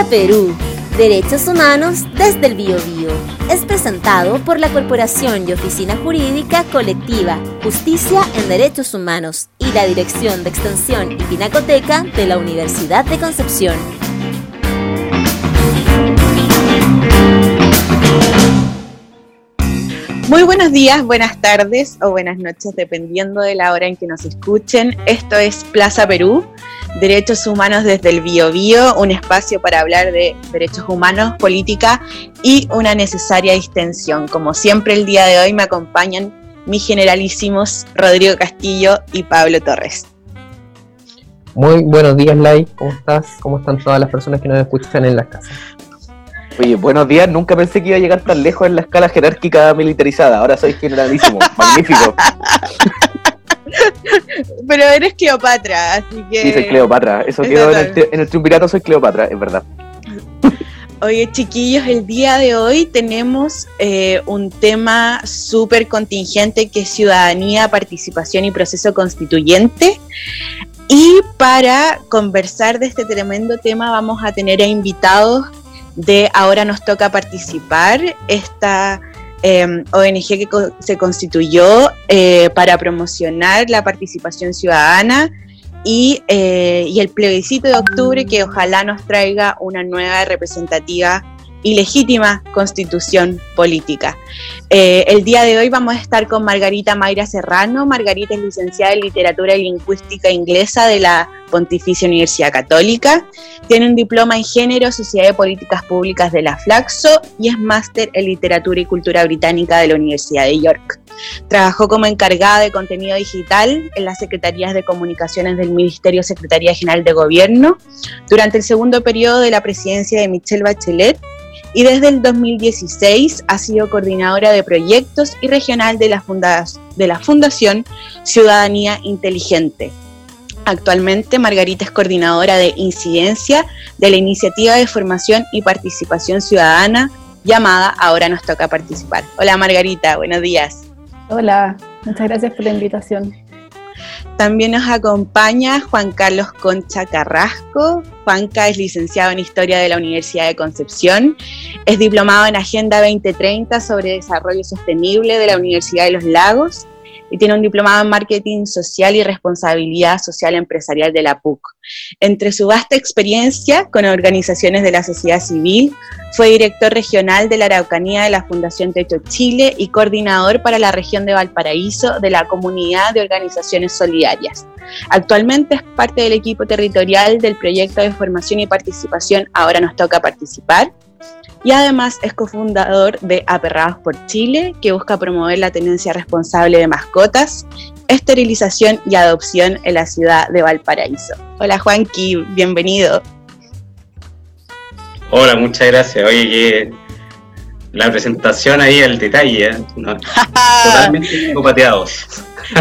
Plaza Perú, Derechos Humanos desde el Biobío. Es presentado por la Corporación y Oficina Jurídica Colectiva Justicia en Derechos Humanos y la Dirección de Extensión y Pinacoteca de la Universidad de Concepción. Muy buenos días, buenas tardes o buenas noches, dependiendo de la hora en que nos escuchen. Esto es Plaza Perú, Derechos Humanos desde el Bio Bio, un espacio para hablar de derechos humanos, política y una necesaria distensión. Como siempre, el día de hoy me acompañan mis generalísimos Rodrigo Castillo y Pablo Torres. Muy buenos días, Lai. ¿Cómo estás? ¿Cómo están todas las personas que nos escuchan en las casas? Oye, buenos días. Nunca pensé que iba a llegar tan lejos en la escala jerárquica militarizada. Ahora soy generalísimo. Magnífico. Pero eres Cleopatra, así que. Sí, soy Cleopatra. Eso quedó en el, en el triunvirato, soy Cleopatra, es verdad. Oye, chiquillos, el día de hoy tenemos eh, un tema súper contingente que es ciudadanía, participación y proceso constituyente. Y para conversar de este tremendo tema vamos a tener a invitados de Ahora nos toca participar, esta em, ONG que se constituyó eh, para promocionar la participación ciudadana y, eh, y, el plebiscito de octubre que ojalá nos traiga una nueva representativa y legítima constitución política. Eh, el día de hoy vamos a estar con Margarita Mayra Serrano. Margarita es licenciada en Literatura y Lingüística Inglesa de la Pontificia Universidad Católica. Tiene un diploma en Género, Sociedad de Políticas Públicas de la Flaxo y es máster en Literatura y Cultura Británica de la Universidad de York. Trabajó como encargada de contenido digital en las Secretarías de Comunicaciones del Ministerio Secretaría General de Gobierno durante el segundo periodo de la presidencia de Michelle Bachelet y desde el 2016 ha sido coordinadora de proyectos y regional de la, de la Fundación Ciudadanía Inteligente. Actualmente Margarita es coordinadora de incidencia de la iniciativa de formación y participación ciudadana llamada Ahora nos toca participar. Hola Margarita, buenos días. Hola, muchas gracias por la invitación. También nos acompaña Juan Carlos Concha Carrasco. Juanca es licenciado en Historia de la Universidad de Concepción, es diplomado en Agenda 2030 sobre Desarrollo Sostenible de la Universidad de los Lagos y tiene un diplomado en Marketing Social y Responsabilidad Social Empresarial de la PUC. Entre su vasta experiencia con organizaciones de la sociedad civil, fue director regional de la Araucanía de la Fundación Techo Chile y coordinador para la región de Valparaíso de la Comunidad de Organizaciones Solidarias. Actualmente es parte del equipo territorial del proyecto de formación y participación Ahora nos toca participar, y además es cofundador de Aperrados por Chile, que busca promover la tenencia responsable de mascotas, esterilización y adopción en la ciudad de Valparaíso. Hola Juanqui, bienvenido. Hola, muchas gracias. Oye, la presentación ahí, el detalle, ¿eh? totalmente pateados.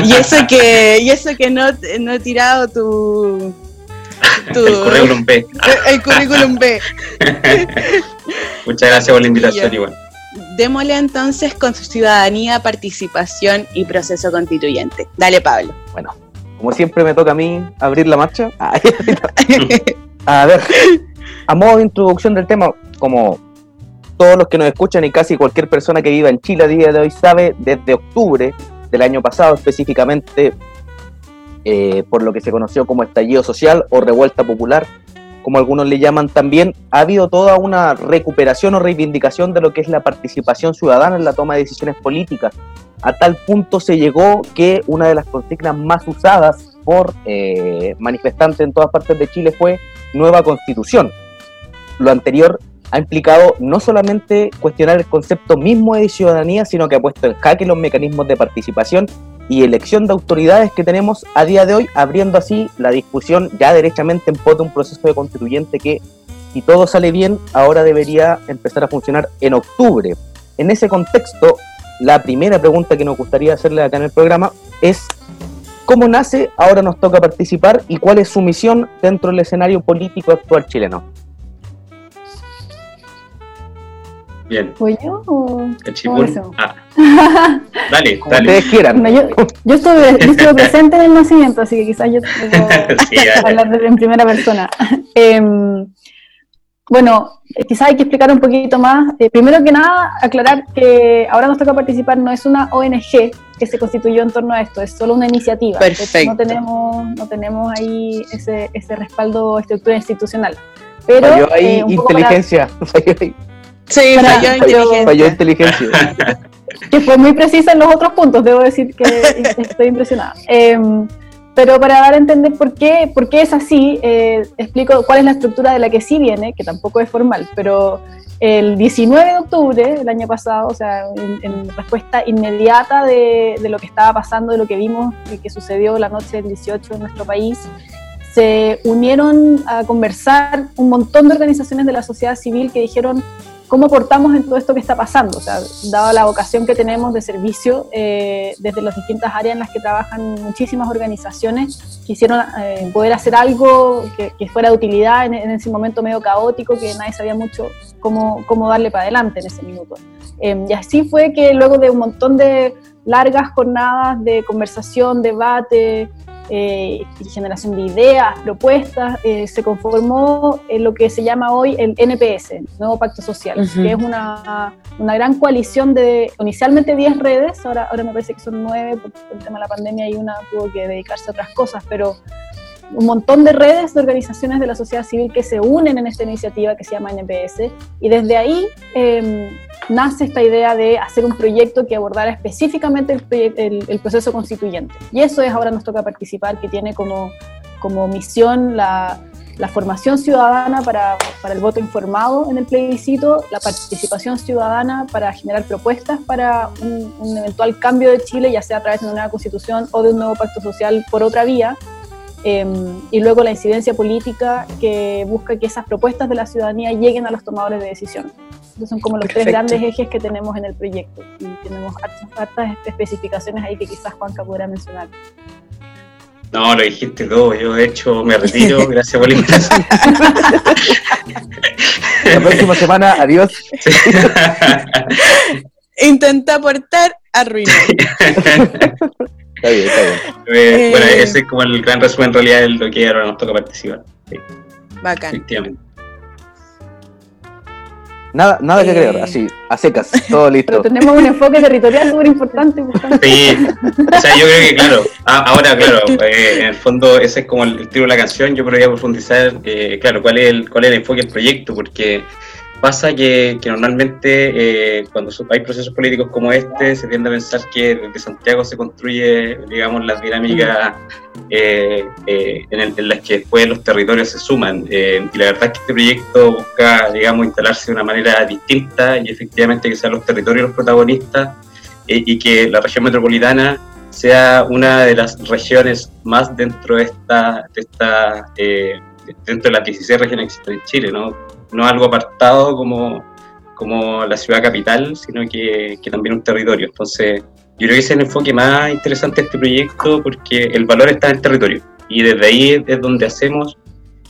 y eso que, y eso que no, no he tirado tu, el currículum B. El, currículum B. Muchas gracias por la invitación, igual. Démosle entonces con su ciudadanía, participación y proceso constituyente. Dale, Pablo. Bueno, como siempre me toca a mí abrir la marcha. a ver, a modo de introducción del tema, como todos los que nos escuchan y casi cualquier persona que viva en Chile a día de hoy sabe, desde octubre del año pasado específicamente eh, por lo que se conoció como estallido social o revuelta popular, como algunos le llaman también, ha habido toda una recuperación o reivindicación de lo que es la participación ciudadana en la toma de decisiones políticas. A tal punto se llegó que una de las consignas más usadas por eh, manifestantes en todas partes de Chile fue nueva constitución. Lo anterior ha implicado no solamente cuestionar el concepto mismo de ciudadanía, sino que ha puesto en jaque los mecanismos de participación y elección de autoridades que tenemos a día de hoy, abriendo así la discusión ya derechamente en pos de un proceso de constituyente que, si todo sale bien, ahora debería empezar a funcionar en octubre. En ese contexto, la primera pregunta que nos gustaría hacerle acá en el programa es ¿cómo nace Ahora nos toca participar y cuál es su misión dentro del escenario político actual chileno? Bien. ¿Fui yo o ah. Dale, Como ustedes quieran. yo, estuve, presente en el nacimiento, así que quizás yo puedo hablar en primera persona. Em, Bueno, eh, quizás hay que explicar un poquito más. Eh, primero que nada, aclarar que ahora nos toca participar, no es una ONG que se constituyó en torno a esto, es solo una iniciativa. Perfecto. No tenemos, no tenemos ahí ese, ese respaldo estructura institucional. Pero, Falló ahí eh, poco para- inteligencia. Falló ahí. Sí, Para- falló inteligencia. Falló inteligencia. que fue muy precisa en los otros puntos, debo decir que estoy impresionada. Eh, pero para dar a entender por qué, por qué es así, eh, explico cuál es la estructura de la que sí viene, que tampoco es formal, pero el 19 de octubre del año pasado, o sea, en, en respuesta inmediata de, de lo que estaba pasando, de lo que vimos, de que sucedió la noche del 18 en nuestro país, se unieron a conversar un montón de organizaciones de la sociedad civil que dijeron cómo aportamos en todo esto que está pasando, o sea, dada la vocación que tenemos de servicio eh, desde las distintas áreas en las que trabajan muchísimas organizaciones, quisieron eh, poder hacer algo que, que fuera de utilidad en, en, ese momento medio caótico, que nadie sabía mucho cómo, cómo darle para adelante en ese minuto. Eh, y así fue que luego de un montón de largas jornadas de conversación, debate, eh, generación de ideas, propuestas, eh, se conformó en lo que se llama hoy el NPS, Nuevo Pacto Social, Uh -huh. que es una, una, gran coalición de inicialmente 10 redes, ahora, ahora me parece que son 9 por, por, el tema de la pandemia y una tuvo que dedicarse a otras cosas, pero un montón de redes de organizaciones de la sociedad civil que se unen en esta iniciativa que se llama NPS y desde ahí eh, nace esta idea de hacer un proyecto que abordara específicamente el, el, el, proceso constituyente. Y eso es ahora nos toca participar, que tiene como, como misión la, la formación ciudadana para, para, el voto informado en el plebiscito, la participación ciudadana para generar propuestas para un, un eventual cambio de Chile, ya sea a través de una nueva constitución o de un nuevo pacto social por otra vía, eh, y luego la incidencia política que busca que esas propuestas de la ciudadanía lleguen a los tomadores de decisión. Esos son como los Perfecto. tres grandes ejes que tenemos en el proyecto y tenemos hartas, hartas especificaciones ahí que quizás Juanca podrá mencionar. No, lo dijiste todo, yo de hecho me retiro, gracias por la invitación. La próxima semana, adiós. Sí. Intenta aportar, arruinó. Está bien, está bien. Eh, bueno, Eh. ese es como el gran resumen en realidad de lo que ahora nos toca participar. Sí, Bacán. efectivamente. Nada, nada que Eh. agregar, así, a secas, todo listo. Pero tenemos un enfoque territorial súper importante. Sí, o sea, yo creo que, claro, ahora, claro, eh, en el fondo ese es como el, el tiro de la canción, yo podría profundizar, eh, claro, cuál es, el, cuál es el enfoque del proyecto, porque pasa que, que normalmente eh, cuando hay procesos políticos como este, se tiende a pensar que desde Santiago se construye, digamos, las dinámicas eh, eh, en, el- en las que después los territorios se suman. Eh, y la verdad es que este proyecto busca, digamos, instalarse de una manera distinta y efectivamente que sean los territorios los protagonistas eh, y que la región metropolitana sea una de las regiones más dentro de esta, de esta dentro de las 16 regiones que existen en Chile, ¿no? No algo apartado como, como la ciudad capital, sino que, que también un territorio. Entonces, yo creo que ese es el enfoque más interesante de este proyecto porque el valor está en el territorio y desde ahí es donde hacemos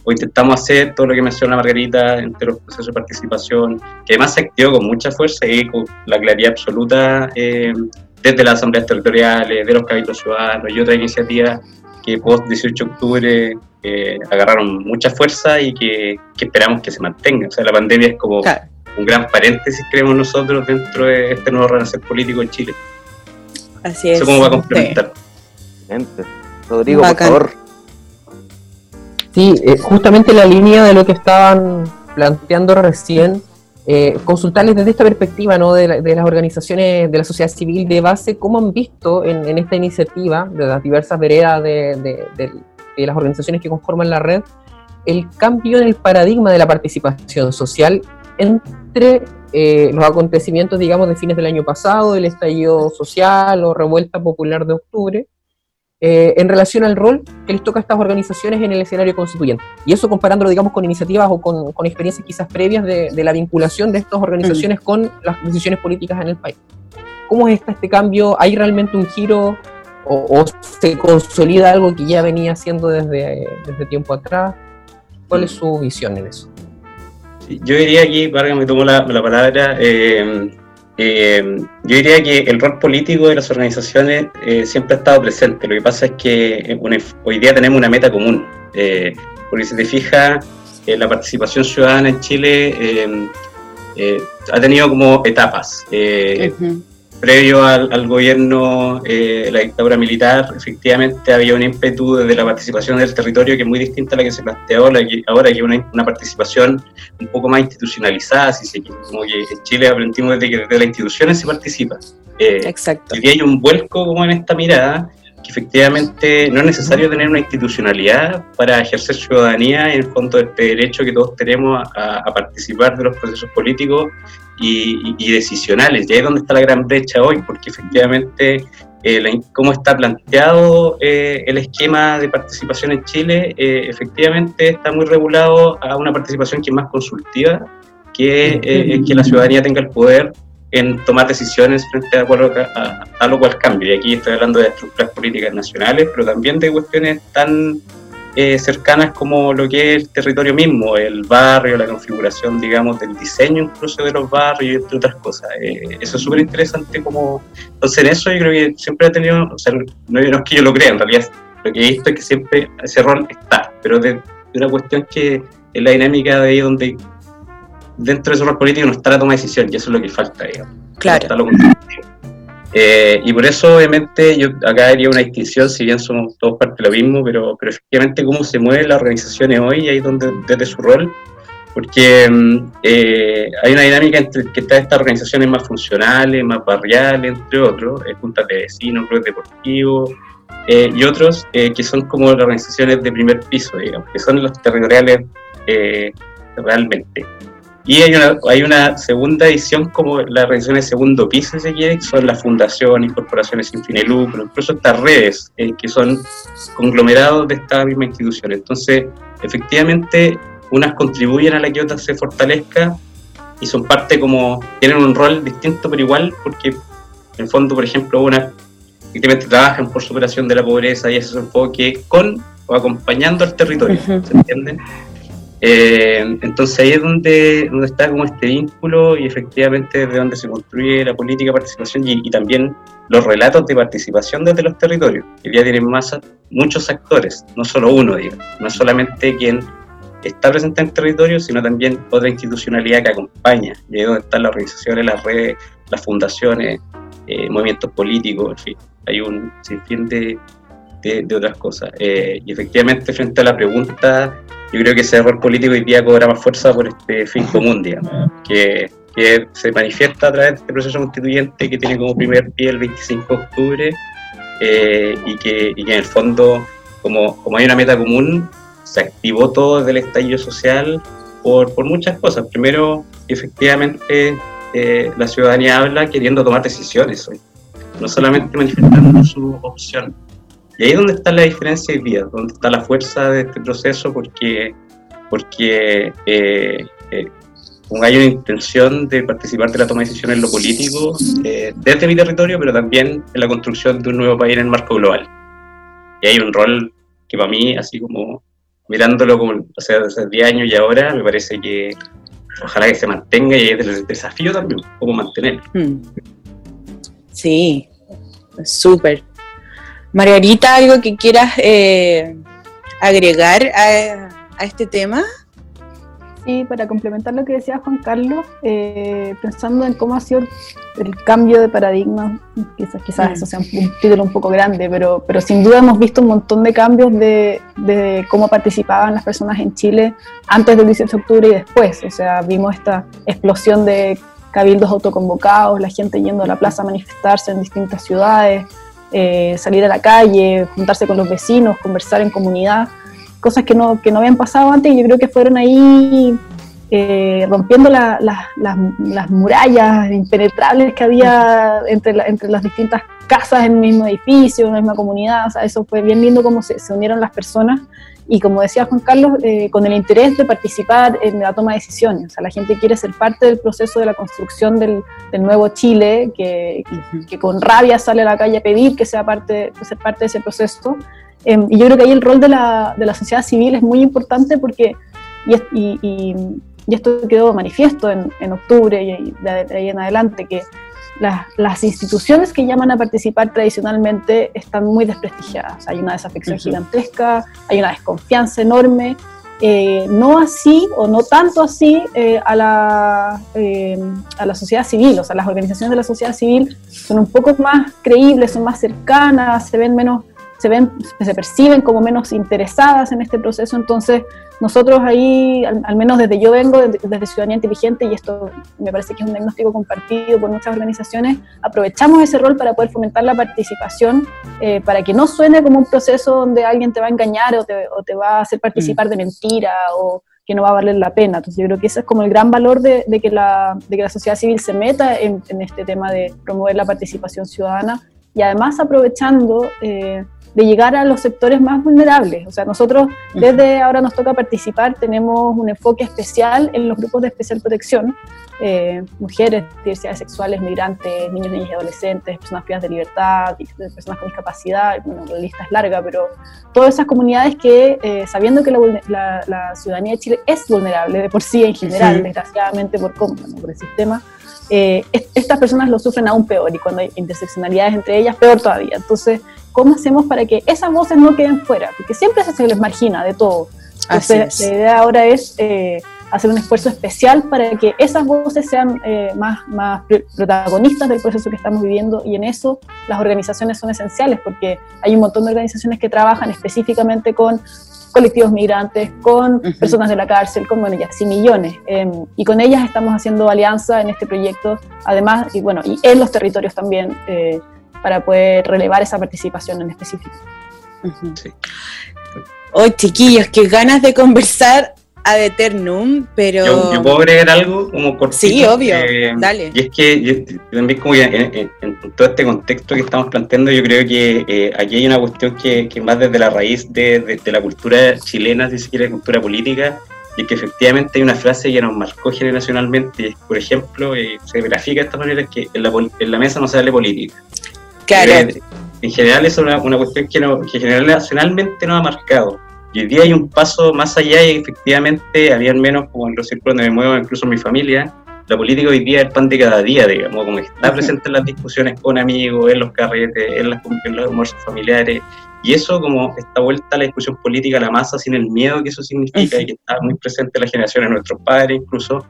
o intentamos hacer todo lo que menciona Margarita entre los procesos de participación, que además se activó con mucha fuerza y con la claridad absoluta eh, desde las asambleas territoriales, de los cabildos ciudadanos y otras iniciativas que post 18 de octubre eh, agarraron mucha fuerza y que, que esperamos que se mantenga. O sea, la pandemia es como Claro. un gran paréntesis, creemos nosotros, dentro de este nuevo renacer político en Chile. Así es. Eso cómo va a Sí. complementar. Gente. Rodrigo, Bacán. Sí, por favor. eh, justamente la línea de lo que estaban planteando recién, eh, consultarles desde esta perspectiva ¿no? de, la- de las organizaciones de la sociedad civil de base, cómo han visto en, esta iniciativa de las diversas veredas de las organizaciones que conforman la red, el cambio en el paradigma de la participación social entre eh, los acontecimientos, digamos, de fines del año pasado, el estallido social o revuelta popular de octubre, eh, en relación al rol que les toca a estas organizaciones en el escenario constituyente. Y eso comparándolo, digamos, con iniciativas o con, con experiencias quizás previas de, de la vinculación de estas organizaciones con las decisiones políticas en el país. ¿Cómo está este cambio? ¿Hay realmente un giro o, o se consolida algo que ya venía haciendo desde, desde tiempo atrás? ¿Cuál es su visión en eso? Yo diría aquí, Vargas me tomó la, la palabra, eh, eh, yo diría que el rol político de las organizaciones eh, siempre ha estado presente. Lo que pasa es que eh, hoy día tenemos una meta común. porque si te fijas, la participación ciudadana en Chile ha tenido como etapas previo al, gobierno, eh, la dictadura militar, efectivamente había un ímpetu desde la participación del territorio que es muy distinta a la que se planteó la que, ahora, que hay una, participación un poco más institucionalizada, si se Como que en Chile aprendimos desde que desde las instituciones se participa. Eh, Exacto. Y hay un vuelco como en esta mirada, que efectivamente no es necesario tener una institucionalidad para ejercer ciudadanía, en el fondo de este derecho que todos tenemos a, a participar de los procesos políticos y, decisionales. Y ahí es donde está la gran brecha hoy, porque efectivamente eh, cómo está planteado eh, el esquema de participación en Chile, eh, efectivamente está muy regulado a una participación que es más consultiva, que, que la ciudadanía tenga el poder en tomar decisiones frente a, a, a, lo cual cambio. Y aquí estoy hablando de estructuras políticas nacionales, pero también de cuestiones tan eh, cercanas como lo que es el territorio mismo, el barrio, la configuración, digamos, del diseño incluso de los barrios, entre otras cosas. Eh, eso es súper interesante como... Entonces en eso yo creo que siempre he tenido, o sea, no, es que yo lo crea, en realidad lo que he visto es que siempre ese rol está, pero de, una cuestión que es la dinámica de ahí donde dentro de ese rol político no está la toma de decisión, y eso es lo que falta, digamos. Claro. Eh, y por eso, obviamente, yo acá haría una distinción, si bien somos todos parte de lo mismo, pero, pero efectivamente cómo se mueven las organizaciones hoy, ahí donde desde su rol, porque mm, eh, hay una dinámica entre que están estas organizaciones más funcionales, más barriales, entre otros, eh, juntas de vecinos, clubes deportivos, y otros que son como las organizaciones de primer piso, digamos, que son los territoriales realmente. Y hay una, hay una segunda edición como la organización de segundo piso, si se quiere, que son las fundaciones, corporaciones sin fin de lucro, incluso estas redes, eh, que son conglomerados de esta misma institución. Entonces, efectivamente, unas contribuyen a la que otras se fortalezca y son parte como, tienen un rol distinto pero igual, porque en el fondo, por ejemplo, unas efectivamente trabajan por superación de la pobreza y ese es un enfoque con o acompañando al territorio, ¿se entiende? Eh, entonces ahí es donde, donde está como este vínculo y efectivamente de donde se construye la política de participación y, también los relatos de participación desde los territorios. que ya tienen más, muchos actores, no solo uno, digamos, no solamente quien está presente en el territorio, sino también otra institucionalidad que acompaña, y ahí es donde están las organizaciones, las redes, las fundaciones, eh, movimientos políticos, en fin, hay un sinfín de, de, otras cosas. Eh, y efectivamente, frente a la pregunta yo creo que ese error político hoy día cobra más fuerza por este fin común, digamos, que, que se manifiesta a través de este proceso constituyente que tiene como primer pie el 25 de octubre eh, y, que, y, que, en el fondo, como, como hay una meta común, se activó todo desde el estallido social por, por muchas cosas. Primero, efectivamente, eh, la ciudadanía habla queriendo tomar decisiones hoy, no solamente manifestando su opción. Y ahí es donde está la diferencia hoy día, donde está la fuerza de este proceso, porque, porque eh, eh, hay una intención de participar de la toma de decisiones en lo político eh, desde mi territorio, pero también en la construcción de un nuevo país en el marco global. Y hay un rol que para mí, así como mirándolo como, desde 10 años y ahora, me parece que ojalá que se mantenga y es el desafío también, cómo mantenerlo. Hmm. Sí, súper. Margarita, ¿algo que quieras eh, agregar a, este tema? Sí, para complementar lo que decía Juan Carlos, eh, pensando en cómo ha sido el cambio de paradigma, quizás, quizás eso sea un, título un poco grande, pero, pero sin duda hemos visto un montón de cambios de, de, cómo participaban las personas en Chile antes del 18 de octubre y después. O sea, vimos esta explosión de cabildos autoconvocados, la gente yendo a la plaza a manifestarse en distintas ciudades, eh, salir a la calle, juntarse con los vecinos, conversar en comunidad, cosas que no, que no habían pasado antes y yo creo que fueron ahí eh, rompiendo las murallas impenetrables que había entre, entre las distintas casas en el mismo edificio, en la misma comunidad, o sea, eso fue bien lindo cómo se, se unieron las personas y como decía Juan Carlos, eh, con el interés de participar en la toma de decisiones. O sea, la gente quiere ser parte del proceso de la construcción del, nuevo Chile, que, que, con rabia sale a la calle a pedir que sea parte, ser parte de ese proceso. Em, y yo creo que ahí el rol de la, de la sociedad civil es muy importante porque, y, y, y esto quedó manifiesto en, en octubre y de ahí en adelante, que las, instituciones que llaman a participar tradicionalmente están muy desprestigiadas. Hay una desafección gigantesca, hay una desconfianza enorme. Eh, no así o no tanto así eh, a, la, eh, a la sociedad civil, o sea, las organizaciones de la sociedad civil son un poco más creíbles, son más cercanas, se ven menos se ven, se perciben como menos interesadas en este proceso, entonces nosotros ahí, al, menos desde yo vengo, desde, Ciudadanía Inteligente, y esto me parece que es un diagnóstico compartido por muchas organizaciones, aprovechamos ese rol para poder fomentar la participación, eh, para que no suene como un proceso donde alguien te va a engañar o te, o te va a hacer participar mm. de mentira o que no va a valer la pena. Entonces yo creo que ese es como el gran valor de, de que, la, de que la sociedad civil se meta en, en, este tema de promover la participación ciudadana y además aprovechando... Eh, de llegar a los sectores más vulnerables. O sea, nosotros desde ahora nos toca participar, tenemos un enfoque especial en los grupos de especial protección, eh, mujeres, diversidades sexuales, migrantes, niños, niñas y adolescentes, personas privadas de libertad, personas con discapacidad, bueno, la lista es larga, pero todas esas comunidades que, eh, sabiendo que la, ciudadanía de Chile es vulnerable de por sí en general, desgraciadamente por, por el sistema, eh, estas personas lo sufren aún peor y cuando hay interseccionalidades entre ellas, peor todavía. Entonces, ¿cómo hacemos para que esas voces no queden fuera? Porque siempre se les margina de todo. Entonces, la idea ahora es eh, hacer un esfuerzo especial para que esas voces sean eh, más, más protagonistas del proceso que estamos viviendo y en eso las organizaciones son esenciales porque hay un montón de organizaciones que trabajan específicamente con colectivos migrantes, con personas de la cárcel, con, bueno, ya sí, millones. Em, y con ellas estamos haciendo alianza en este proyecto, además, y bueno, y en los territorios también, eh, para poder relevar esa participación en específico. Hoy, chiquillos, qué ganas de conversar ad eternum, pero... Yo, puedo agregar algo como cortito. Sí, obvio, eh, dale. Y es que yo, también como en, todo este contexto que estamos planteando, yo creo que eh, aquí hay una cuestión que, que más desde la raíz de, la cultura chilena, si se quiere, cultura política, y que efectivamente hay una frase que nos marcó generacionalmente, por ejemplo, eh, se grafica de esta manera, es que en la, en la mesa no se hable política. Claro. en general es una, una cuestión que, no, que generacionalmente nos ha marcado y hoy día hay un paso más allá y efectivamente, había al menos como en los círculos donde me muevo, incluso en mi familia, la política hoy día es el pan de cada día, digamos, como está presente en las discusiones con amigos, en los carretes, en, las, en los almuerzos familiares, y eso como esta vuelta a la discusión política a la masa sin el miedo que eso significa y que está muy presente en las generaciones de nuestros padres incluso,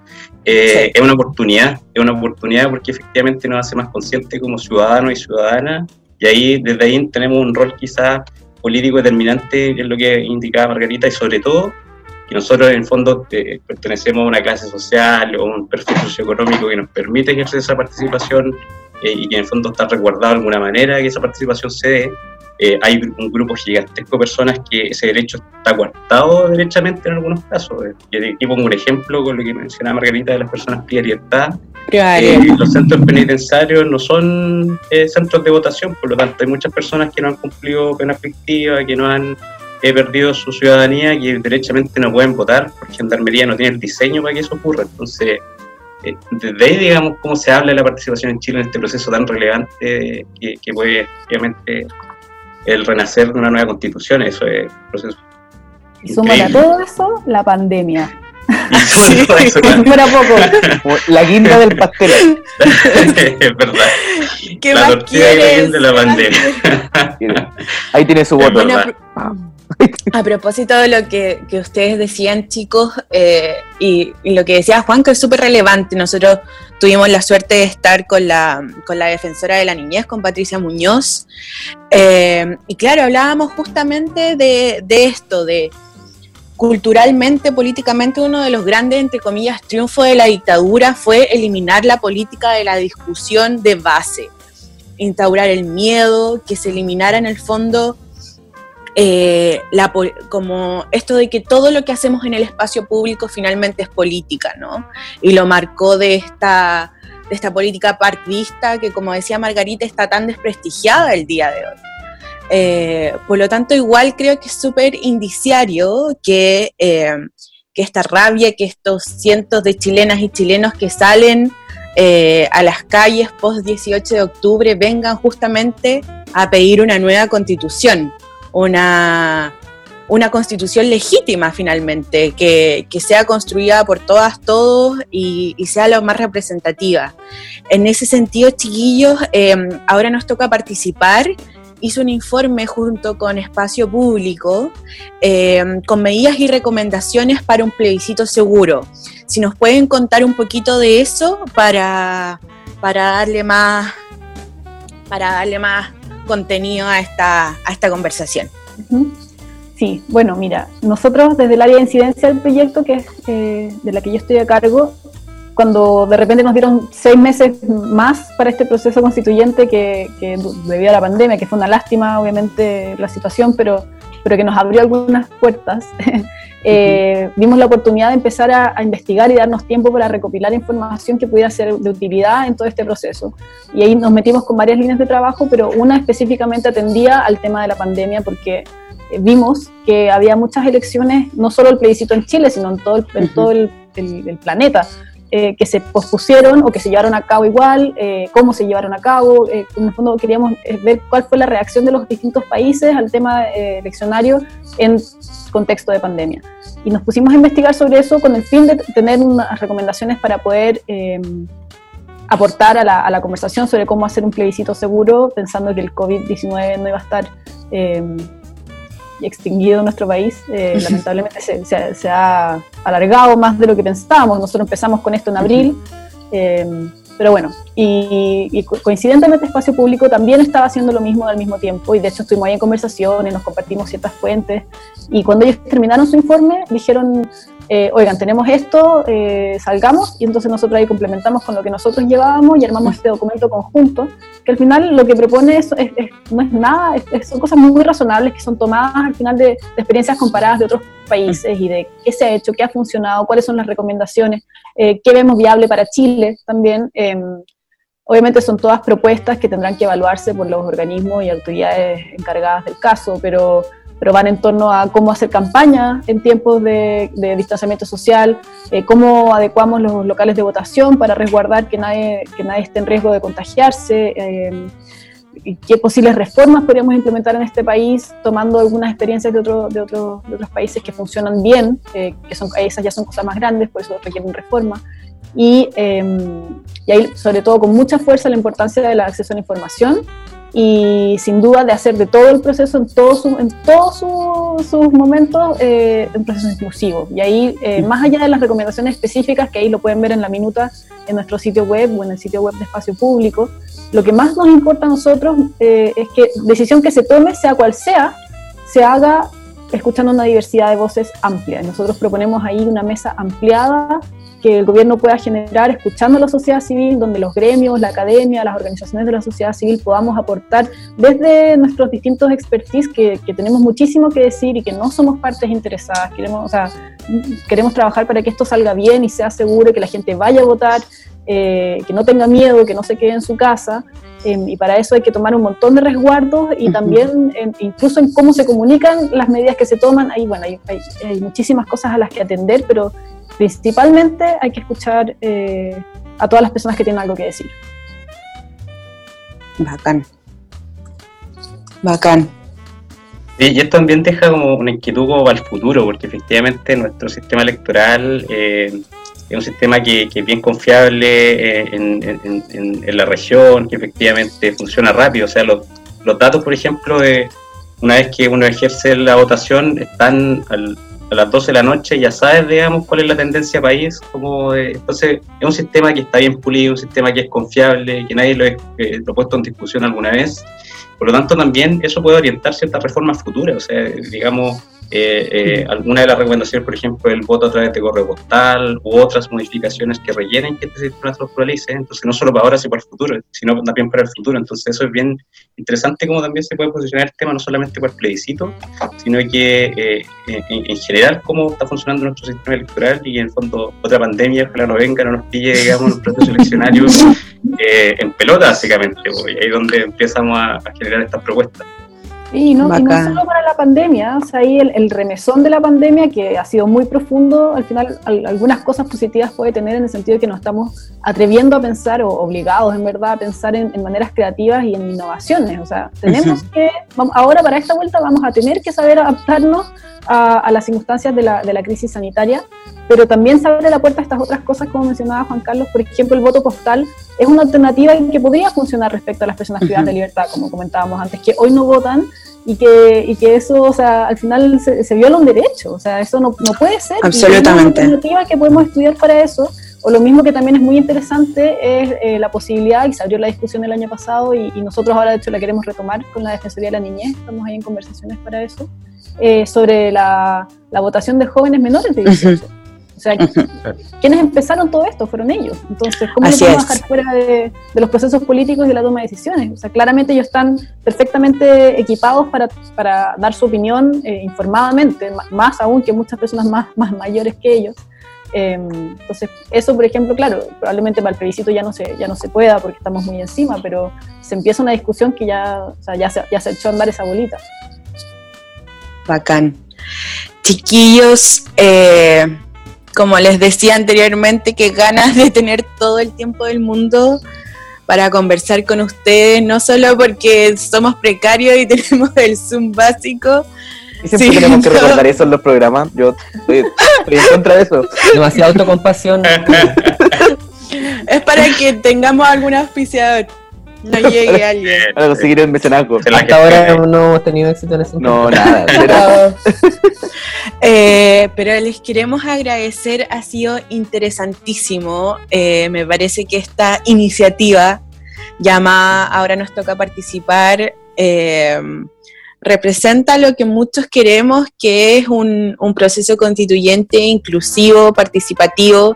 eh, es una oportunidad, es una oportunidad porque efectivamente nos hace más conscientes como ciudadanos y ciudadanas. Y ahí desde ahí tenemos un rol quizás político determinante, que es lo que indicaba Margarita, y sobre todo que nosotros en el fondo eh, pertenecemos a una clase social o un perfil socioeconómico que nos permite ejercer esa participación eh, y que en el fondo está resguardado de alguna manera que esa participación se dé. Eh, hay un grupo gigantesco de personas que ese derecho está coartado derechamente en algunos casos. Y aquí pongo un ejemplo con lo que mencionaba Margarita de las personas pie eh, los centros penitenciarios no son eh, centros de votación, por lo tanto hay muchas personas que no han cumplido pena fictiva, que no han eh, perdido su ciudadanía, que derechamente no pueden votar, porque Gendarmería no tiene el diseño para que eso ocurra. Entonces, desde ahí, digamos, cómo se habla de la participación en Chile en este proceso tan relevante que, que puede, obviamente, el renacer de una nueva constitución, eso es proceso. Y súmale a todo eso la pandemia. Sí, fuera poco. La guinda del pastel. es verdad. ¿Qué la tortilla de la pandemia. Ahí tiene su voto. a propósito de lo que, que ustedes decían, chicos, eh, y, lo que decía Juan, que es súper relevante, nosotros tuvimos la suerte de estar con la, con la defensora de la niñez, con Patricia Muñoz, eh, y claro, hablábamos justamente de, de esto, de culturalmente, políticamente, uno de los grandes, entre comillas, triunfos de la dictadura fue eliminar la política de la discusión de base, instaurar el miedo, que se eliminara en el fondo eh, la, como esto de que todo lo que hacemos en el espacio público finalmente es política, ¿no? Y lo marcó de esta, de esta política partidista que, como decía Margarita, está tan desprestigiada el día de hoy. Eh, por lo tanto, igual creo que es súper indiciario que, eh, que, esta rabia, que estos cientos de chilenas y chilenos que salen eh, a las calles post 18 de octubre vengan justamente a pedir una nueva constitución, una, una constitución legítima finalmente, que, que, sea construida por todas, todos y, y, sea lo más representativa. En ese sentido, chiquillos, ahora nos toca participar hizo un informe junto con Espacio Público eh, con medidas y recomendaciones para un plebiscito seguro. Si nos pueden contar un poquito de eso para, para darle más para darle más contenido a esta, a esta conversación. Sí, bueno, mira, nosotros desde el área de incidencia del proyecto, que es eh, de la que yo estoy a cargo, cuando de repente nos dieron seis meses más para este proceso constituyente que, debido a la pandemia, que fue una lástima obviamente la situación, pero, pero que nos abrió algunas puertas, eh, vimos la oportunidad de empezar a, investigar y darnos tiempo para recopilar información que pudiera ser de utilidad en todo este proceso. Y ahí nos metimos con varias líneas de trabajo, pero una específicamente atendía al tema de la pandemia porque eh, vimos que había muchas elecciones, no solo el plebiscito en Chile, sino en todo el, en todo el, el planeta eh, que se pospusieron o que se llevaron a cabo igual, eh, cómo se llevaron a cabo. Eh, en el fondo queríamos ver cuál fue la reacción de los distintos países al tema eleccionario en contexto de pandemia. Y nos pusimos a investigar sobre eso con el fin de tener unas recomendaciones para poder aportar a la, a la, conversación sobre cómo hacer un plebiscito seguro, pensando que el COVID-19 no iba a estar extinguido en nuestro país. Eh, lamentablemente se, ha alargado más de lo que pensábamos. Nosotros empezamos con esto en abril. Eh, pero bueno, y, coincidentemente Espacio Público también estaba haciendo lo mismo al mismo tiempo y de hecho estuvimos ahí en conversaciones, nos compartimos ciertas fuentes y cuando ellos terminaron su informe dijeron, eh, oigan, tenemos esto, eh, salgamos, y entonces nosotros ahí complementamos con lo que nosotros llevábamos y armamos este documento conjunto, que al final lo que propone es, no es nada, son cosas muy, razonables que son tomadas al final de, experiencias comparadas de otros países y de qué se ha hecho, qué ha funcionado, cuáles son las recomendaciones, eh, qué vemos viable para Chile también. Em, obviamente son todas propuestas que tendrán que evaluarse por los organismos y autoridades encargadas del caso, pero pero van en torno a cómo hacer campaña en tiempos de, distanciamiento social, eh, cómo adecuamos los locales de votación para resguardar que nadie, que nadie esté en riesgo de contagiarse, eh, y qué posibles reformas podríamos implementar en este país, tomando algunas experiencias de, otro, de, otros países que funcionan bien, eh, que son, esas ya son cosas más grandes, por eso requieren reforma. Y, y ahí, sobre todo, con mucha fuerza la importancia del acceso a la información y sin duda de hacer de todo el proceso en todos en todos sus momentos eh, un proceso inclusivo. Y ahí, eh, más allá de las recomendaciones específicas, que ahí lo pueden ver en la minuta en nuestro sitio web o en el sitio web de Espacio Público, lo que más nos importa a nosotros eh, es que decisión que se tome, sea cual sea, se haga escuchando una diversidad de voces amplia. Nosotros proponemos ahí una mesa ampliada que el gobierno pueda generar escuchando a la sociedad civil, donde los gremios, la academia, las organizaciones de la sociedad civil podamos aportar desde nuestros distintos expertise que, tenemos muchísimo que decir y que no somos partes interesadas. Queremos, o sea, queremos trabajar para que esto salga bien y sea seguro, que la gente vaya a votar, eh, que no tenga miedo, que no se quede en su casa. Em, y para eso hay que tomar un montón de resguardos y también incluso en cómo se comunican las medidas que se toman. Ahí, bueno, hay, hay muchísimas cosas a las que atender, pero principalmente hay que escuchar eh, a todas las personas que tienen algo que decir. Bacán. Bacán. Y esto también deja como una inquietud para el futuro, porque efectivamente nuestro sistema electoral eh, es un sistema que, es bien confiable eh, en, la región, que efectivamente funciona rápido. O sea, los, los datos, por ejemplo, de una vez que uno ejerce la votación, están al, a las 12 de la noche ya sabes, digamos, cuál es la tendencia país. Como entonces, es un sistema que está bien pulido, un sistema que es confiable, que nadie lo, eh, ha puesto en discusión alguna vez. Por lo tanto, también eso puede orientar ciertas reformas futuras. O sea, digamos, eh, eh, alguna de las recomendaciones, por ejemplo, el voto a través de correo postal u otras modificaciones que rellenen que este sistema se actualice. Entonces, no solo para ahora, sino para el futuro, sino también para el futuro. Entonces, eso es bien interesante cómo también se puede posicionar el tema, no solamente para el plebiscito, sino que eh, en, general cómo está funcionando nuestro sistema electoral y en el fondo otra pandemia, ojalá no venga, no nos pille, digamos, los procesos eleccionarios eh, en pelota, básicamente, y ahí es donde empezamos a generar estas propuestas. Y no, y no solo para la pandemia, o sea, ahí el, remesón de la pandemia que ha sido muy profundo, al final algunas cosas positivas puede tener en el sentido de que nos estamos atreviendo a pensar o obligados en verdad a pensar en, maneras creativas y en innovaciones, o sea, tenemos que, ahora para esta vuelta vamos a tener que saber adaptarnos a, las circunstancias de la, de la, crisis sanitaria, pero también se abre la puerta a estas otras cosas, como mencionaba Juan Carlos, por ejemplo, el voto postal es una alternativa que podría funcionar respecto a las personas privadas de libertad, como comentábamos antes, que hoy no votan y que, y que eso, o sea, al final se, viola un derecho, o sea, eso no, no puede ser. Absolutamente. una alternativa que podemos estudiar para eso, o lo mismo que también es muy interesante es eh, la posibilidad, y se abrió la discusión el año pasado, y, nosotros ahora de hecho la queremos retomar con la Defensoría de la Niñez, estamos ahí en conversaciones para eso, eh, sobre la, la, votación de jóvenes menores de 18. O sea, quienes empezaron todo esto fueron ellos. Entonces, ¿cómo lo podemos dejar fuera de, de, los procesos políticos y de la toma de decisiones? O sea, claramente ellos están perfectamente equipados para, para dar su opinión eh, informadamente, más aún que muchas personas más, más mayores que ellos. Em, entonces, eso, por ejemplo, claro, probablemente para el plebiscito ya no se, ya no se pueda porque estamos muy encima, pero se empieza una discusión que ya, o sea, ya, se, ya se echó a andar esa bolita. Bacán. Chiquillos, eh, como les decía anteriormente, que ganas de tener todo el tiempo del mundo para conversar con ustedes, no solo porque somos precarios y tenemos el Zoom básico, y siempre tenemos que recordar eso en los programas. Yo estoy, en contra de eso. Demasiada autocompasión. es para que tengamos algún auspiciador. No llegue alguien. Para conseguir el mecenazgo. Hasta ahora no hemos tenido éxito en eso. No, nada. eh, pero les queremos agradecer, ha sido interesantísimo. Eh, me parece que esta iniciativa llamada Ahora nos toca participar. Eh, representa lo que muchos queremos, que es un, proceso constituyente inclusivo, participativo,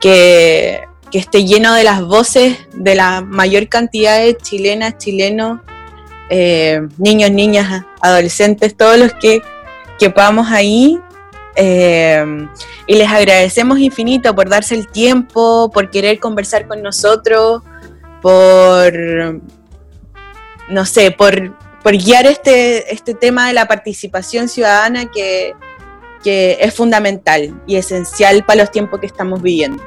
que, esté lleno de las voces de la mayor cantidad de chilenas, chilenos, eh, niños, niñas, adolescentes, todos los que, que ahí. Eh, y les agradecemos infinito por darse el tiempo, por querer conversar con nosotros, por, no sé, por por guiar este, este tema de la participación ciudadana que, es fundamental y esencial para los tiempos que estamos viviendo.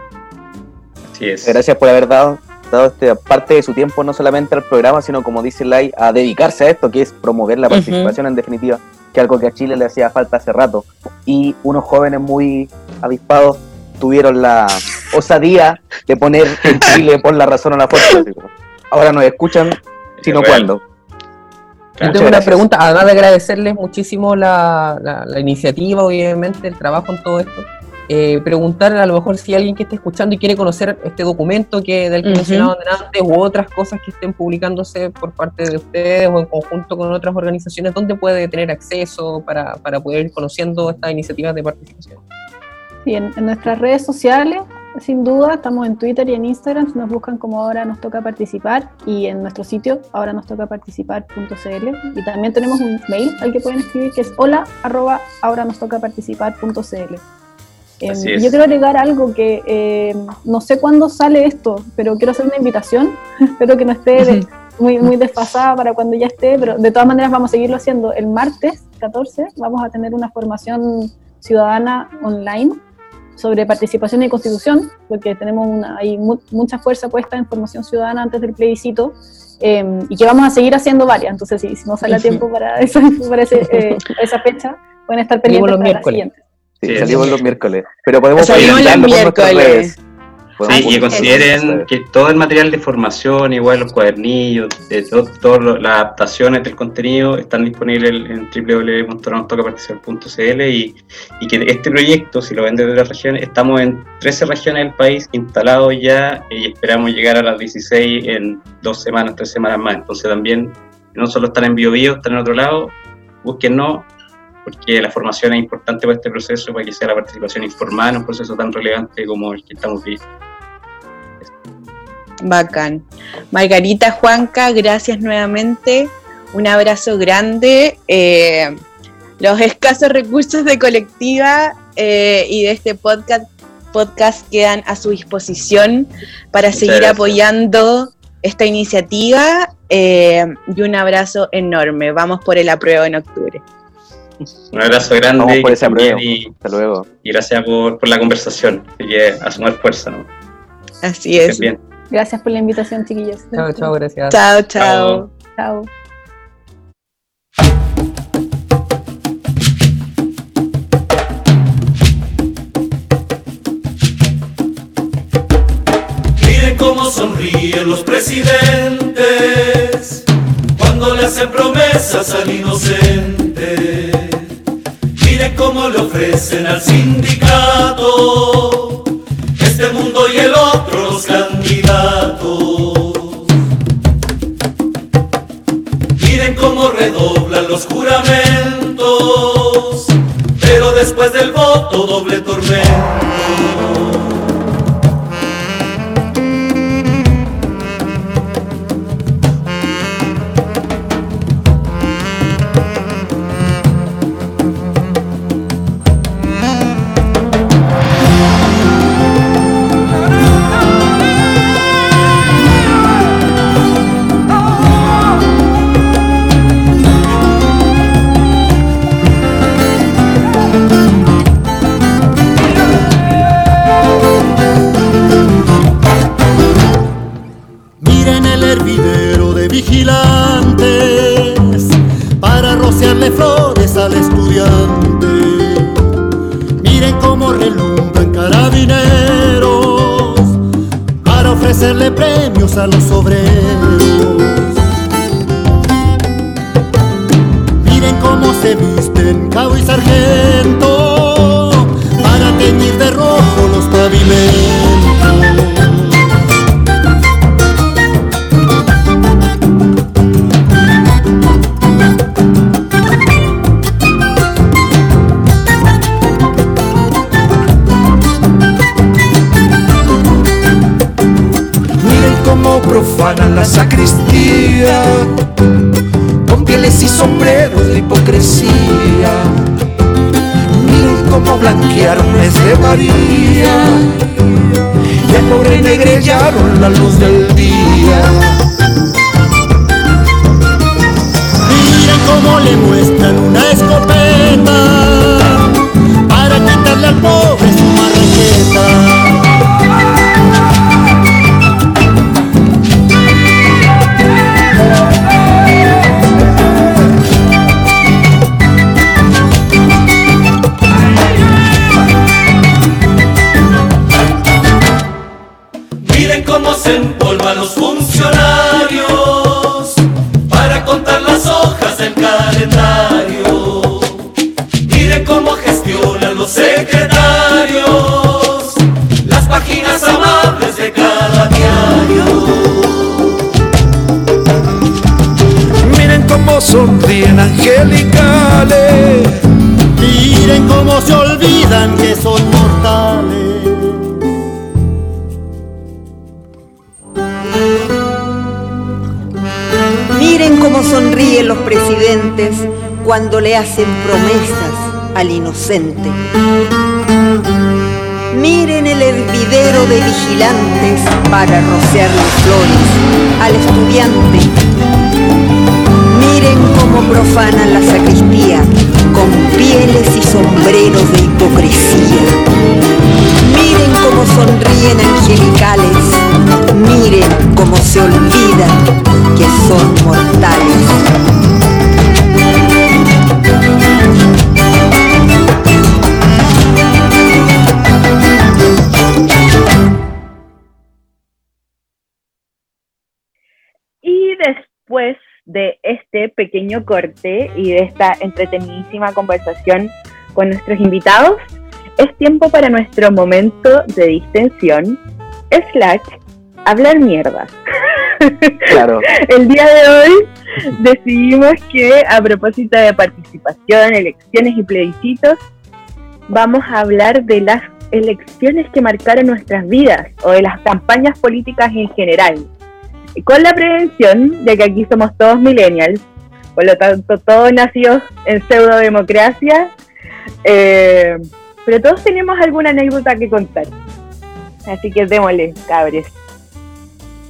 Así es. Gracias por haber dado, dado este, parte de su tiempo no solamente al programa, sino como dice Lai, a dedicarse a esto, que es promover la participación en definitiva, que es algo que a Chile le hacía falta hace rato. Y unos jóvenes muy avispados tuvieron la osadía de poner en Chile por la razón o la fuerza. Ahora nos escuchan, sino cuando. Yo tengo una pregunta, además de agradecerles muchísimo la, iniciativa, obviamente, el trabajo en todo esto. Eh, preguntar a lo mejor si alguien que esté escuchando y quiere conocer este documento que del que mencionaban antes u otras cosas que estén publicándose por parte de ustedes o en conjunto con otras organizaciones, ¿dónde puede tener acceso para, para poder ir conociendo estas iniciativas de participación? Sí, en nuestras redes sociales sin duda, estamos en Twitter y en Instagram, nos buscan como ahora nos toca participar y en nuestro sitio ahora nos toca participar.cl y también tenemos un mail al que pueden escribir que es hola arroba ahora nos toca participar.cl. Eh, yo quiero agregar algo que eh, no sé cuándo sale esto, pero quiero hacer una invitación, espero que no esté muy, muy desfasada para cuando ya esté, pero de todas maneras vamos a seguirlo haciendo. El martes 14 vamos a tener una formación ciudadana online sobre participación y constitución, porque tenemos una, hay mucha fuerza puesta en formación ciudadana antes del plebiscito, em, y que vamos a seguir haciendo varias. Entonces, si, no sale a tiempo para, eso, para eh, esa fecha, pueden estar pendientes para las siguientes. Sí, salimos los miércoles, pero podemos salimos los miércoles. Sí, y consideren que todo el material de formación, igual los cuadernillos, de todas las adaptaciones del contenido están disponibles en www.nostocaparticipar.cl y, y que este proyecto, si lo ven desde las regiones, estamos en 13 regiones del país instalados ya y esperamos llegar a las 16 en dos semanas, tres semanas más. Entonces también no solo están en BioBio, están en otro lado, búsquennos porque la formación es importante para este proceso, para que sea la participación informada en un proceso tan relevante como el que estamos viviendo. Bacán. Margarita Juanca, gracias nuevamente. Un abrazo grande. Eh, los escasos recursos de colectiva eh, y de este podcast, podcast quedan a su disposición para seguir apoyando esta iniciativa eh, y un abrazo enorme. Vamos por el apruebo en octubre. Un abrazo grande. Vamos por ese. Y, Hasta luego. Y gracias por, la conversación. Así a sumar ¿no? Así es. Gracias por la invitación, chiquillos. Chao, chao, gracias. Chao, chao. Chao. Miren cómo sonríen los presidentes cuando le hacen promesas al inocente. Miren cómo le ofrecen al sindicato este mundo y el otro los candidatos. Miren cómo redoblan los juramentos, pero después del voto doble tormento. Profanan la sacristía con pieles y sombreros de hipocresía. Miren cómo blanquearon mes de María y al pobre negrellaron la luz del día. Miren cómo le muestran una escopeta para quitarle al pobre su marraqueta. Miren cómo se olvidan que son mortales. Miren cómo sonríen los presidentes cuando le hacen promesas al inocente. Miren el hervidero de vigilantes para rociarle flores al estudiante cómo profanan la sacristía con pieles y sombreros de hipocresía. Miren cómo sonríen angelicales. Miren cómo se olvidan que son mortales. Este pequeño corte y de esta entretenidísima conversación con nuestros invitados, es tiempo para nuestro momento de distensión, slash, hablar mierda. Claro. El día de hoy decidimos que a propósito de participación, elecciones y plebiscitos, vamos a hablar de las elecciones que marcaron nuestras vidas o de las campañas políticas en general con la prevención de que aquí somos todos millennials, por lo tanto todos nacidos en pseudo democracia, eh, pero todos tenemos alguna anécdota que contar. Así que démosle, cabres.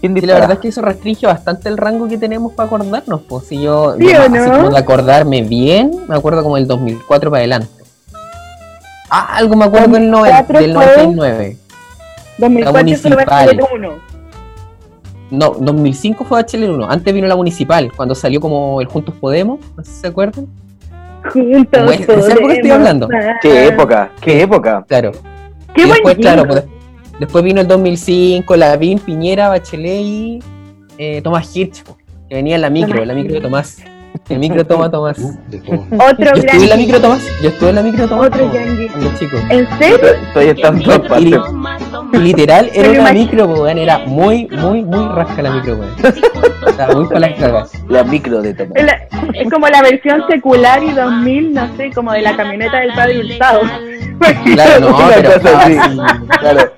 Y la verdad es que eso restringe bastante el rango que tenemos para acordarnos. Pues si yo, ¿Sí no? como de acordarme bien, me acuerdo como el 2004 para adelante. Ah, algo me acuerdo del, 90, del 99. 2004 solo va a ser uno. No, 2005 fue HL1. Antes vino la municipal, cuando salió como el Juntos Podemos, no sé si se acuerdan. Juntos Podemos. ¿De qué época estoy hablando? ¿Qué época? ¿Qué época? Claro. Qué y después, claro, pues, Después vino el 2005, Lavín, Piñera, Bachelet y eh, Tomás Hirsch, que venía en la micro, Tomás la micro de Tomás. El micro toma Tomás. Otro Yo estuve en la micro Tomás. Yo estuve en la micro Tomás. Otro po, Yankee. cuando chico. ¿En serio? Estoy en todas partes. literal era una micro, weón, era muy, muy, muy rasca la micro, weón. Estaba muy para las cagas. La micro de Tomás. Es, la- es como la versión secular y 2000, no sé, como de la camioneta del padre Hurtado. Claro, no, pero claro.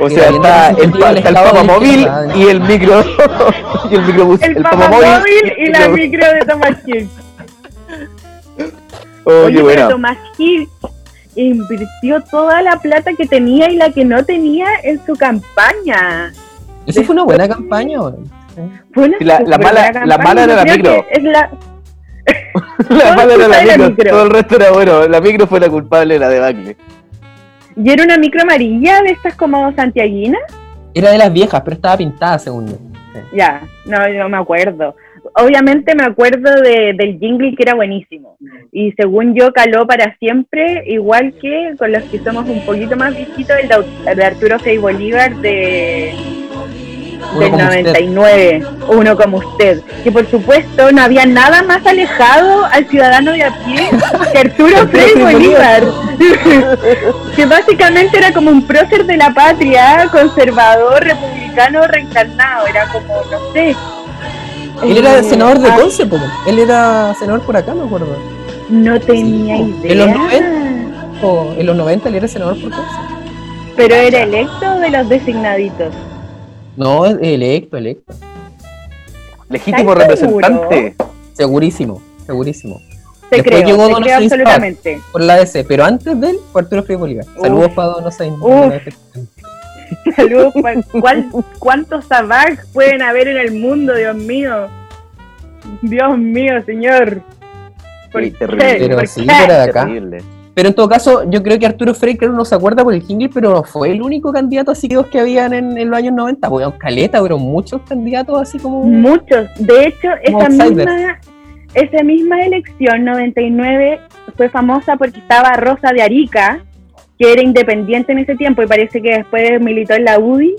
O sea, está el el, está el papamóvil y el micro. y el microbús. El, El papamóvil y la micro de Thomas Hirsch. Oh, Oye, buena. Thomas Hirsch invirtió toda la plata que tenía y la que no tenía en su campaña. Eso fue una buena campaña. Fue una la- mala- buena la campaña. mala era la micro. Es la, La mala era la micro. Todo el resto era bueno. La micro fue la culpable de la debacle. Y era una micro amarilla de estas como santiaguinas. Era de las viejas, pero estaba pintada, según yo. Sí. Ya, no, no me acuerdo. Obviamente me acuerdo de, del jingle que era buenísimo. Y según yo caló para siempre, igual que con los que somos un poquito más viejitos, el de, Arturo Frei Bolívar de, Uno del como usted. 99, uno como usted. Que por supuesto no había nada más alejado al ciudadano de a pie que Arturo Frei Bolívar. que básicamente era como un prócer de la patria, conservador, republicano, reencarnado. Era como, no sé. Él era eh, senador de ah, Conce. Él era senador por acá, me acuerdo. No tenía Sí, idea. En los 90. O en los 90 él era senador por Conce. Pero era electo de los designaditos. No, electo, electo. Legítimo ¿Estás representante. Segurísimo, segurísimo. Te Después creo, llegó te Don creo absolutamente. Por la DC, pero antes de él fue Arturo Frei Bolívar. Saludos para Don Osain. Uf. Saludos. ¿cuál- cuál- ¿Cuántos Sabac pueden haber en el mundo, Dios mío? Dios mío, señor. ¿Por Sí, terrible. Pero ¿Por sí, qué? de acá. Terrible. Pero en todo caso, yo creo que Arturo Frey, claro, no se acuerda por el jingle, pero no fue el único candidato así que que habían en, en los años 90. Porque caleta, pero muchos candidatos así como. Muchos. De hecho, esa misma, esa misma elección, 99, fue famosa porque estaba Rosa de Arica, que era independiente en ese tiempo y parece que después militó en la UDI.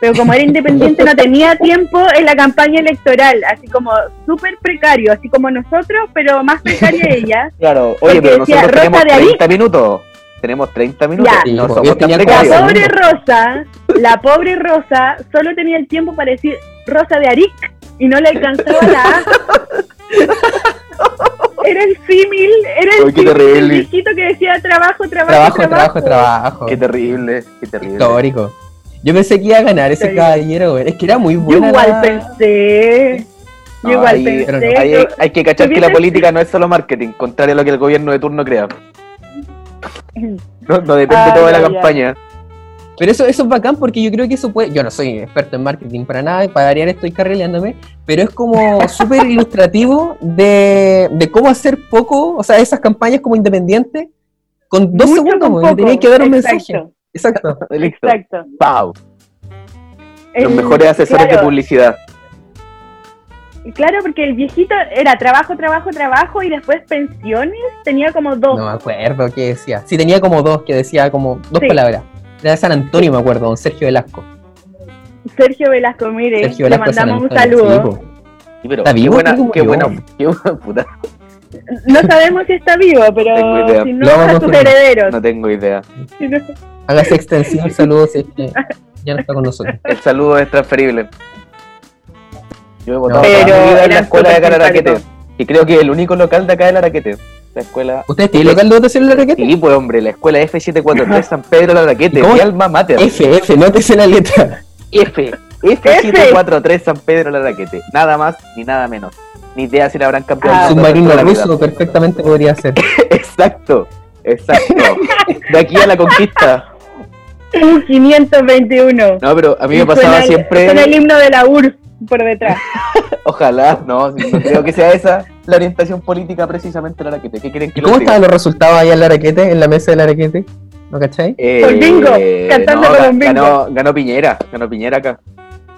Pero como era independiente no tenía tiempo en la campaña electoral, así como súper precario, así como nosotros, pero más precaria ella. Claro, oye, pero decía, nosotros tenemos Rosa de Arica. 30 minutos. Tenemos 30 minutos. Ya. No Sí, somos tan La precarios. cuatro. pobre Rosa, la pobre Rosa, solo tenía el tiempo para decir Rosa de Aric y no le alcanzaba la A. Era el símil, era el qué símil viejito que decía trabajo, trabajo, Trabajo, trabajo. trabajo, trabajo. Qué terrible, qué terrible. Histórico. Yo pensé que iba a ganar ese Sí. caballero, güey. Es que era muy Yo buena. igual la- pensé, yo No, igual ahí- pensé. pero no, Hay, yo- hay que cachar que la política no es solo marketing, contrario a lo que el gobierno de turno crea. No, no depende Ay, todo de la campaña. Pero eso, eso es bacán porque yo creo que eso puede. Yo no soy experto en marketing para nada, y para variar estoy carrileándome, pero es como súper ilustrativo de, de cómo hacer poco, o sea, esas campañas como independientes, con dos Mucho segundos, con güey, poco, tenías que dar un exacto, mensaje. Exacto. Listo. Exacto. Pau. Los El- mejores asesores de publicidad. Claro, porque el viejito era trabajo, trabajo, trabajo y después pensiones, tenía como dos. No me acuerdo qué decía. Sí, tenía como dos, que decía como dos Sí. palabras. Era de San Antonio, me acuerdo, don Sergio Velasco. Sergio Velasco, mire, Sergio le Velasco San mandamos un saludo. sí, pero ¿Está qué vivo? buena, qué buena, qué buena puta. No sabemos si está vivo, pero idea. si no, a sus herederos. No tengo idea. Si no- Hágase extensión, saludos si es que ya no está con nosotros. El saludo es transferible. Yo he votado No. Pero en la escuela de Araquete. simpáticos. Y creo que es el único local de acá del Araquete. La escuela. ¿Usted tiene local de votación en la raqueta? Sí, pues hombre, la escuela F743 San Pedro de Araquete, ¿Cómo? mi alma mater. F, F, nótese la letra. F. F743 San Pedro de Araquete. Nada más ni nada menos. Ni idea si la habrán campeón. Ah. del Submarino ruso perfectamente podría ser. Exacto, exacto. De aquí a la conquista. Uh, 521. No, pero a mí me pasaba suena el- siempre. Suena el himno de la URSS por detrás. Ojalá, no, no creo que sea esa la orientación política precisamente de Araquete. ¿Qué que ¿Y cómo estaban los resultados ahí en la raquete, en la mesa de la raquete? ¿No cachai? Eh, Por bingo, cantando no, con un bingo. Ganó, ganó Piñera, ganó Piñera acá.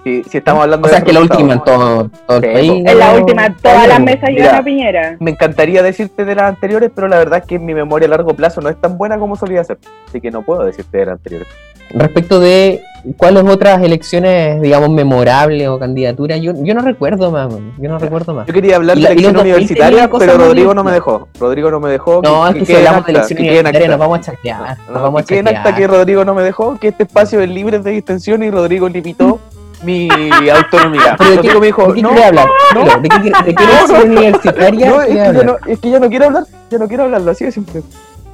Si, si estamos hablando O sea, de es que la última en todo, todo el Sí, país. En la última, todas las mesas llevan a Piñera. Me encantaría decirte de las anteriores, pero la verdad es que mi memoria a largo plazo no es tan buena como solía ser. Así que no puedo decirte de las anteriores. Respecto de cuáles otras elecciones, digamos, memorables o candidaturas, yo, yo no recuerdo más, yo no recuerdo más. Yo quería hablar de la- elección 2000 universitaria, pero Rodrigo no me dejó. Rodrigo no me dejó. No, es que si quede en hablamos de acta, elecciones que quede en universitarias acta. nos vamos a chatear. Nos No, vamos a que quede en acta que chatear. Rodrigo no me dejó, que este espacio es libre de distensión y Rodrigo limitó mi autonomía. Pero de qué, Rodrigo me dijo, ¿de qué no, quiere hablar? no. ¿De qué, quiere- de qué No, universitaria No, es que, ya hablar? no, es que ya no quiero hablar, ya no quiero hablarlo, así de simple.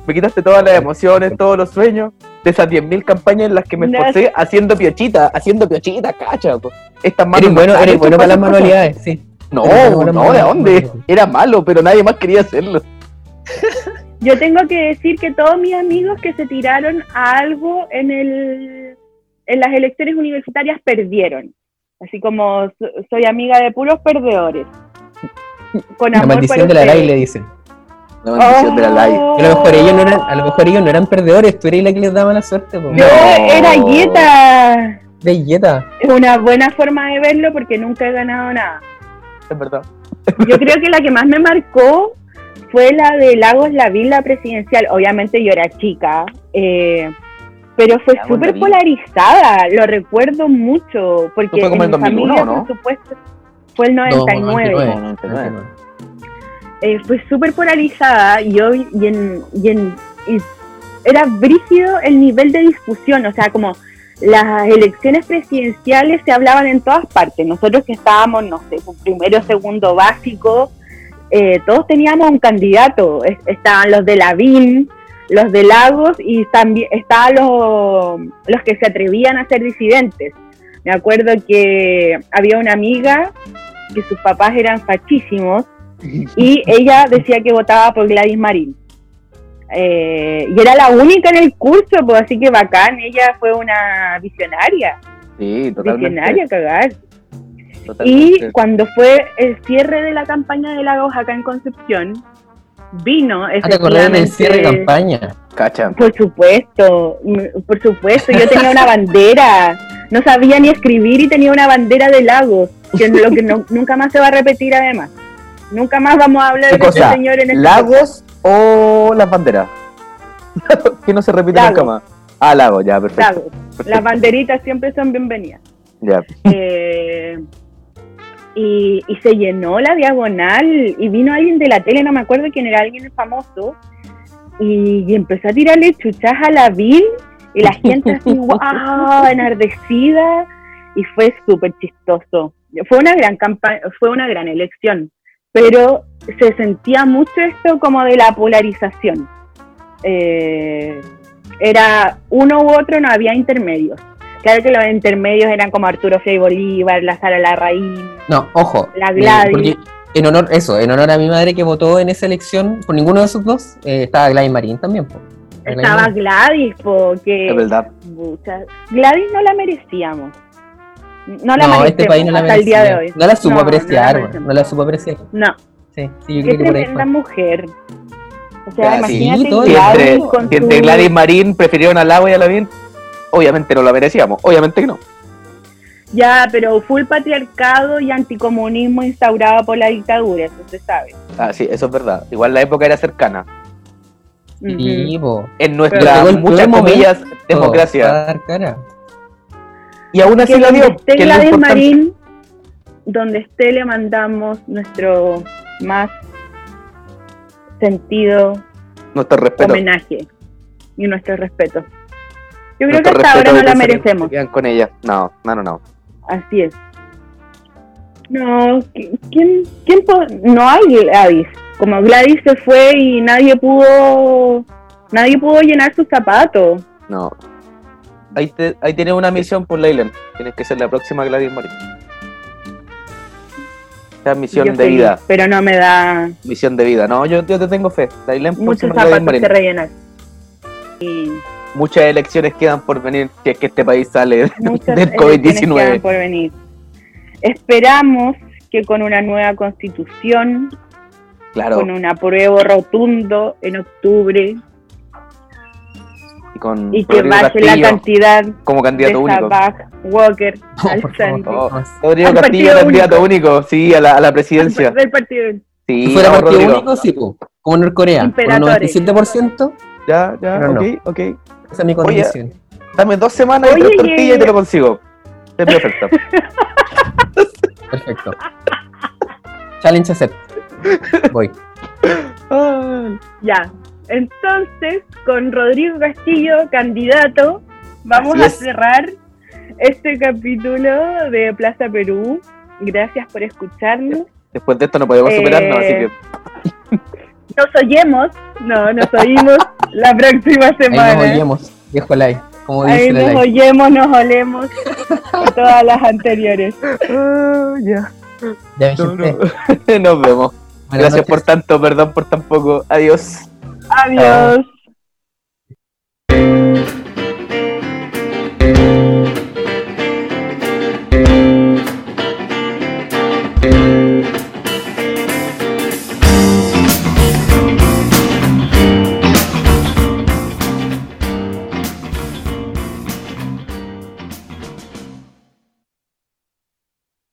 Me quitaste todas las emociones, todos los sueños de esas 10.000 campañas en las que me No. esforcé haciendo piochita, haciendo piochita, cacha. po. Estas manos Eres no bueno, eres para las cosas. manualidades, sí. No, no, ¿de dónde? Era malo, pero nadie más quería hacerlo. Yo tengo que decir que todos mis amigos que se tiraron a algo en el en las elecciones universitarias perdieron. Así como so- soy amiga de puros perdedores. Con La amor maldición de la ley le dicen. La maldición de la live. Oh. A lo mejor ellos no eran, a lo mejor ellos no eran perdedores, tú eres la que les daba la suerte, No. era Yeta. Belleta. Es una buena forma de verlo porque nunca he ganado nada. Es verdad. Yo creo que la que más me marcó fue la de Lagos La Villa presidencial. Obviamente yo era chica, eh, pero fue súper polarizada. Lo recuerdo mucho porque fue como en mi 2001, familia, ¿no? por supuesto, fue el 99. No, 99. 99. Eh, fue súper polarizada y, hoy, y, en, y, en, y era brígido el nivel de discusión, o sea, como las elecciones presidenciales se hablaban en todas partes. Nosotros que estábamos, no sé, primero, segundo básico, eh, todos teníamos un candidato. Es- Estaban los de la BIN, los de Lagos y también estaban los, los que se atrevían a ser disidentes. Me acuerdo que había una amiga que sus papás eran fachísimos y ella decía que votaba por Gladys Marín. Eh, y era la única en el curso, pues así que bacán, ella fue una visionaria, Sí, totalmente. visionaria cagar. Y cuando fue el cierre de la campaña de Lagos acá en Concepción, vino Ah, te acordás del cierre de campaña. Cacha. Por supuesto, mm, por supuesto, yo tenía una bandera, no sabía ni escribir y tenía una bandera de Lagos, que es lo que no- nunca más se va a repetir además. Nunca más vamos a hablar ¿Qué de este señor en este ¿Lagos o las banderas? que no se repite Lagos. nunca más. Ah, lagos, ya, perfecto. Lagos. Las banderitas siempre son bienvenidas. Ya. Eh, y, y se llenó la diagonal y vino alguien de la tele, no me acuerdo quién era, alguien famoso, y, y empezó a tirarle chuchas a la Bill y la gente así, wow, enardecida, y fue súper chistoso. Fue una gran campaña, fue una gran elección, pero se sentía mucho esto como de la polarización. Eh, era uno u otro, no había intermedios. Claro que los intermedios eran como Arturo Frei Bolívar, la Sara Larraín, No, ojo. La eh, Gladys. porque en honor, eso, en honor a mi madre que votó en esa elección, por ninguno de esos dos, eh, estaba Gladys Marín también. po. Gladys estaba Marín. Gladys, porque Es verdad. Gladys no la merecíamos. No la no, merecemos este país no la hasta el día de hoy. No la supo No, apreciar, no la no la supo apreciar. No, Sí, sí, yo qué creo que por ahí fue. mujer. O sea, sí, imagínate bien. Gladys entre, con si entre su- Gladys Marín prefirieron al agua y a la bien, obviamente no la merecíamos. Obviamente que no. Ya, pero full patriarcado y anticomunismo instaurado por la dictadura, eso se sabe. Ah, sí, eso es verdad. Igual la época era cercana. Po. En nuestra, muchas comillas, democracia. Para dar cara. Y aún así que la donde dio. esté que lo Gladys. Marín, donde esté le mandamos nuestro más sentido Nuestro respeto. homenaje y nuestro respeto. Yo creo que hasta ahora no la merecemos, quedan con ella. No, no, no, no. así es. No, ¿qui- ¿quién, quién no hay Gladys? Como Gladys se fue y nadie pudo, nadie pudo llenar sus zapatos. No. Ahí, te, ahí tienes una misión por Leyland. Tienes que ser la próxima Gladys Marín. Esa es misión Yo de feliz, vida. Pero no me da Misión de vida. No, yo, yo te tengo fe. Leyland muchos próxima Gladys zapatos Marín. que rellenar. Y Muchas elecciones quedan por venir si es que este país sale muchas del elecciones quedan COVID-19. por venir. Esperamos que con una nueva constitución, Claro. con un apruebo rotundo en octubre, y con Y que baje la Castillo cantidad como de candidato único. Sabaj Walker No, al por favor, frente. Oh, no. Rodrigo Al Castillo, partido candidato único, sí, a la, a la presidencia. Del partido. Sí, Si fuera partido Rodrigo. único, sí, como Norcorea, con un Imperatores. 97%, Ya, ya, Pero no. ok, ok. Esa es mi Oye, condición. Dame dos semanas y tres tortillas y te lo consigo. Es mi oferta. Perfecto. Challenge accept. Voy. Ya. Entonces, con Rodrigo Castillo, candidato, vamos a cerrar este capítulo de Plaza Perú. Gracias por escucharnos. Después de esto no podemos Eh, superarnos, así que Nos oyemos, no, nos oímos la próxima Ahí nos semana. oímos, viejo like, como Ahí dice la nos like. oyemos, nos olemos todas las anteriores. Ah, ya. Ya me No. Nos vemos. Buenas Gracias noches. por tanto, perdón por tan poco. Adiós. Adiós.